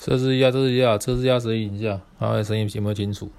测试一下测试一下测试一下？声音一下看看声音清不清楚。